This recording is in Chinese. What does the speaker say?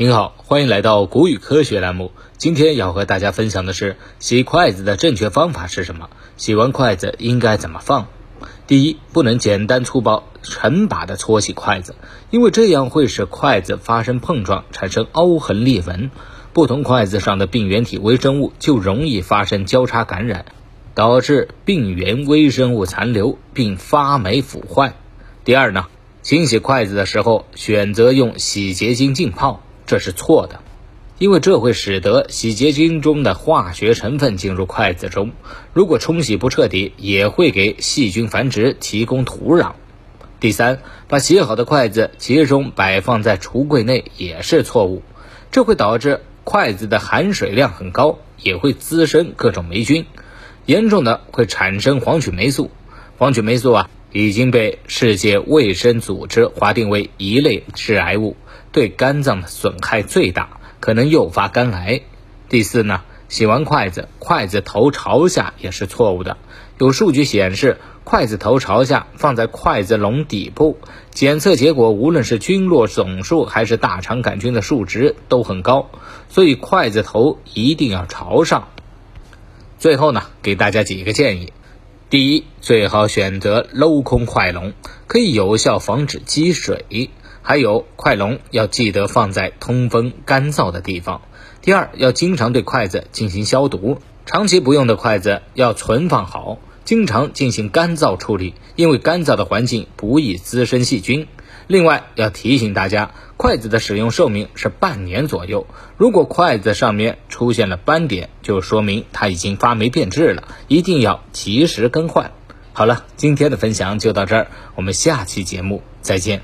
您好，欢迎来到古语科学栏目。今天要和大家分享的是洗筷子的正确方法是什么？洗完筷子应该怎么放？第一，不能简单粗暴、成把的搓洗筷子，因为这样会使筷子发生碰撞，产生凹痕裂纹。不同筷子上的病原体微生物就容易发生交叉感染，导致病原微生物残留并发霉腐坏。第二呢，清洗筷子的时候选择用洗洁精浸泡。这是错的，因为这会使得洗洁精中的化学成分进入筷子中，如果冲洗不彻底，也会给细菌繁殖提供土壤。第三，把洗好的筷子集中摆放在橱柜内也是错误，这会导致筷子的含水量很高，也会滋生各种霉菌，严重的会产生黄曲霉素。黄曲霉素啊，已经被世界卫生组织划定为一类致癌物。对肝脏的损害最大，可能诱发肝癌。第四呢，洗完筷子，筷子头朝下也是错误的。有数据显示，筷子头朝下放在筷子笼底部，检测结果无论是菌落总数还是大肠杆菌的数值都很高，所以筷子头一定要朝上。最后呢，给大家几个建议：第一，最好选择镂空筷笼，可以有效防止积水。还有筷笼要记得放在通风干燥的地方。第二，要经常对筷子进行消毒，长期不用的筷子要存放好，经常进行干燥处理，因为干燥的环境不易滋生细菌。另外要提醒大家，筷子的使用寿命是半年左右，如果筷子上面出现了斑点，就说明它已经发霉变质了，一定要及时更换。好了，今天的分享就到这儿，我们下期节目再见。